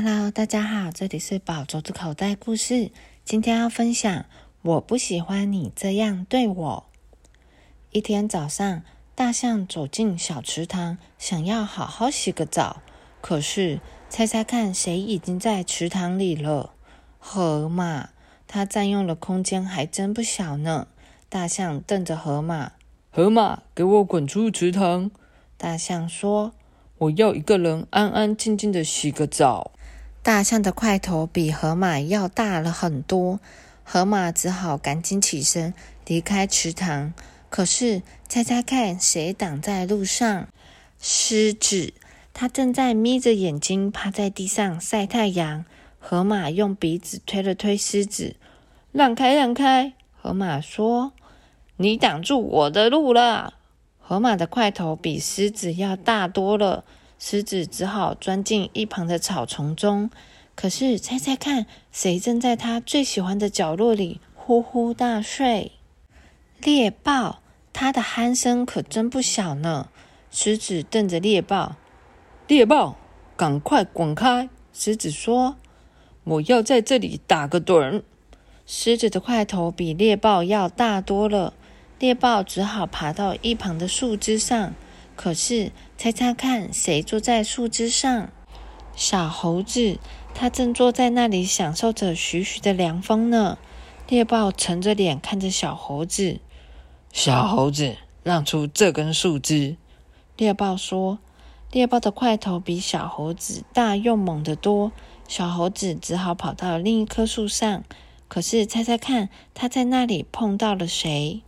Hello，大家好，这里是宝镯子口袋故事。今天要分享，我不喜欢你这样对我。一天早上，大象走进小池塘，想要好好洗个澡。可是，猜猜看，谁已经在池塘里了？河马，它占用了空间，还真不小呢。大象瞪着河马，河马，给我滚出池塘！大象说：“我要一个人安安静静的洗个澡。”大象的块头比河马要大了很多，河马只好赶紧起身离开池塘。可是，猜猜看，谁挡在路上？狮子，它正在眯着眼睛趴在地上晒太阳。河马用鼻子推了推狮子，让开，让开！河马说：“你挡住我的路了。”河马的块头比狮子要大多了。狮子只好钻进一旁的草丛中。可是，猜猜看，谁正在他最喜欢的角落里呼呼大睡？猎豹，它的鼾声可真不小呢。狮子瞪着猎豹：“猎豹，赶快滚开！”狮子说：“我要在这里打个盹。”狮子的块头比猎豹要大多了。猎豹只好爬到一旁的树枝上。可是，猜猜看，谁坐在树枝上？小猴子，它正坐在那里享受着徐徐的凉风呢。猎豹沉着脸看着小猴子：“小猴子，让出这根树枝。”猎豹说。猎豹的块头比小猴子大又猛得多，小猴子只好跑到另一棵树上。可是，猜猜看，它在那里碰到了谁？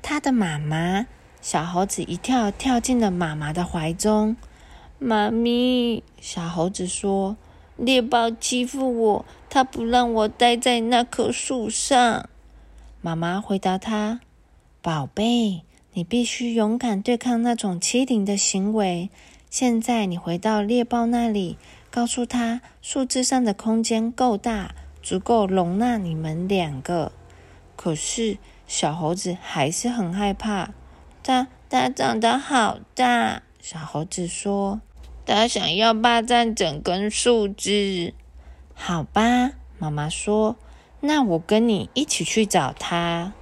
它的妈妈。小猴子一跳，跳进了妈妈的怀中。妈咪，小猴子说：“猎豹欺负我，它不让我待在那棵树上。”妈妈回答他：“宝贝，你必须勇敢对抗那种欺凌的行为。现在你回到猎豹那里，告诉他树枝上的空间够大，足够容纳你们两个。”可是小猴子还是很害怕。它它长得好大，小猴子说：“它想要霸占整根树枝。”好吧，妈妈说：“那我跟你一起去找它。”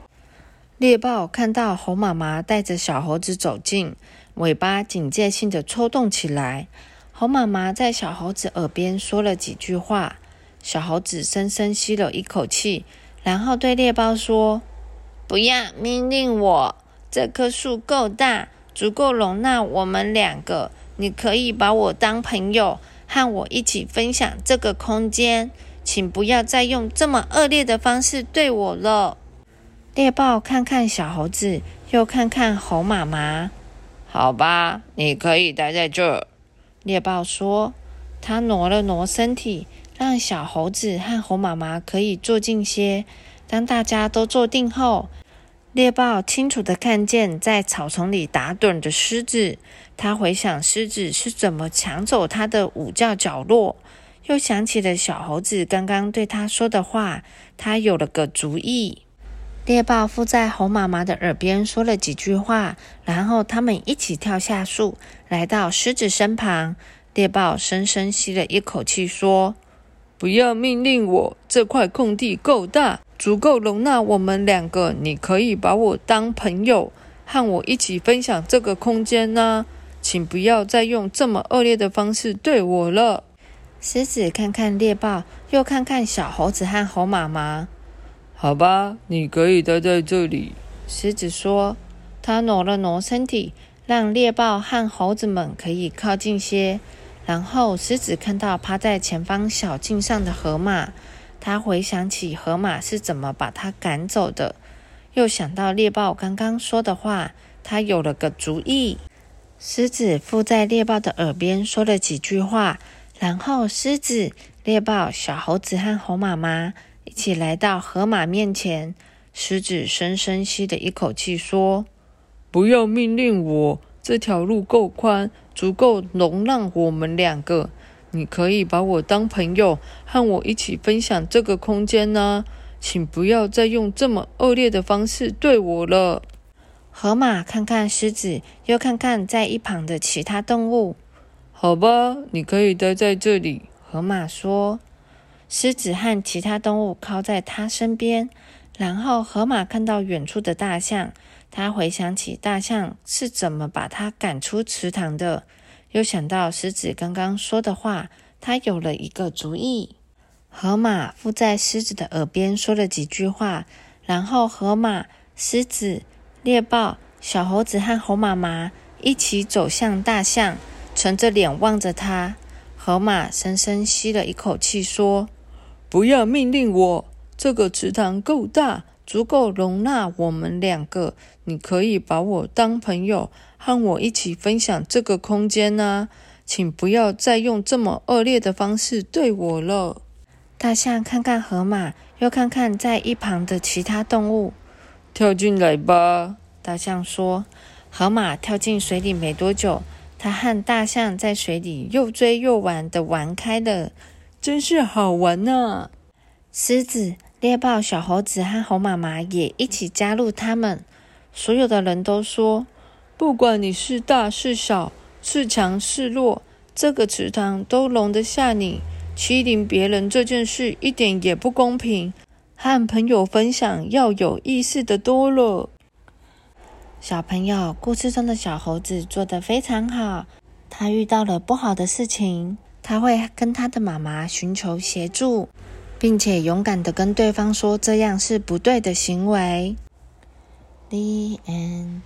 猎豹看到猴妈妈带着小猴子走近，尾巴警戒性的抽动起来。猴妈妈在小猴子耳边说了几句话，小猴子深深吸了一口气，然后对猎豹说：“不要命令我。”这棵树够大，足够容纳我们两个。你可以把我当朋友，和我一起分享这个空间。请不要再用这么恶劣的方式对我了。猎豹看看小猴子，又看看猴妈妈。好吧，你可以待在这。猎豹说。他挪了挪身体，让小猴子和猴妈妈可以坐近些。当大家都坐定后，猎豹清楚地看见在草丛里打盹的狮子，他回想狮子是怎么抢走他的午觉角落，又想起了小猴子刚刚对他说的话，他有了个主意。猎豹附在猴妈妈的耳边说了几句话，然后他们一起跳下树，来到狮子身旁。猎豹深深吸了一口气，说：“不要命令我，这块空地够大。”足够容纳我们两个，你可以把我当朋友，和我一起分享这个空间呢。请不要再用这么恶劣的方式对我了。狮子看看猎豹，又看看小猴子和猴妈妈。好吧，你可以待在这里。狮子说。他挪了挪身体，让猎豹和猴子们可以靠近些。然后，狮子看到趴在前方小径上的河马。他回想起河马是怎么把他赶走的，又想到猎豹刚刚说的话，他有了个主意。狮子附在猎豹的耳边说了几句话，然后狮子、猎豹、小猴子和猴妈妈一起来到河马面前。狮子深深吸了一口气，说：“不要命令我，这条路够宽，足够容纳我们两个。”你可以把我当朋友，和我一起分享这个空间呢。请不要再用这么恶劣的方式对我了。河马看看狮子，又看看在一旁的其他动物。好吧，你可以待在这里。河马说。狮子和其他动物靠在他身边，然后河马看到远处的大象，他回想起大象是怎么把他赶出池塘的，又想到狮子刚刚说的话，他有了一个主意。河马附在狮子的耳边说了几句话，然后河马、狮子、猎豹、小猴子和猴妈妈一起走向大象，沉着脸望着他。河马深深吸了一口气，说。不要命令我！这个池塘够大，足够容纳我们两个。你可以把我当朋友，和我一起分享这个空间啊！请不要再用这么恶劣的方式对我了。大象看看河马，又看看在一旁的其他动物，跳进来吧。大象说。河马跳进水里没多久，它和大象在水里又追又玩的玩开了。真是好玩呐！狮子、猎豹、小猴子和猴妈妈也一起加入他们。所有的人都说：“不管你是大是小，是强是弱，这个池塘都容得下你。欺凌别人这件事一点也不公平，和朋友分享要有意思的多了。”小朋友，故事中的小猴子做得非常好。他遇到了不好的事情。他会跟他的妈妈寻求协助，并且勇敢的跟对方说这样是不对的行为。The end.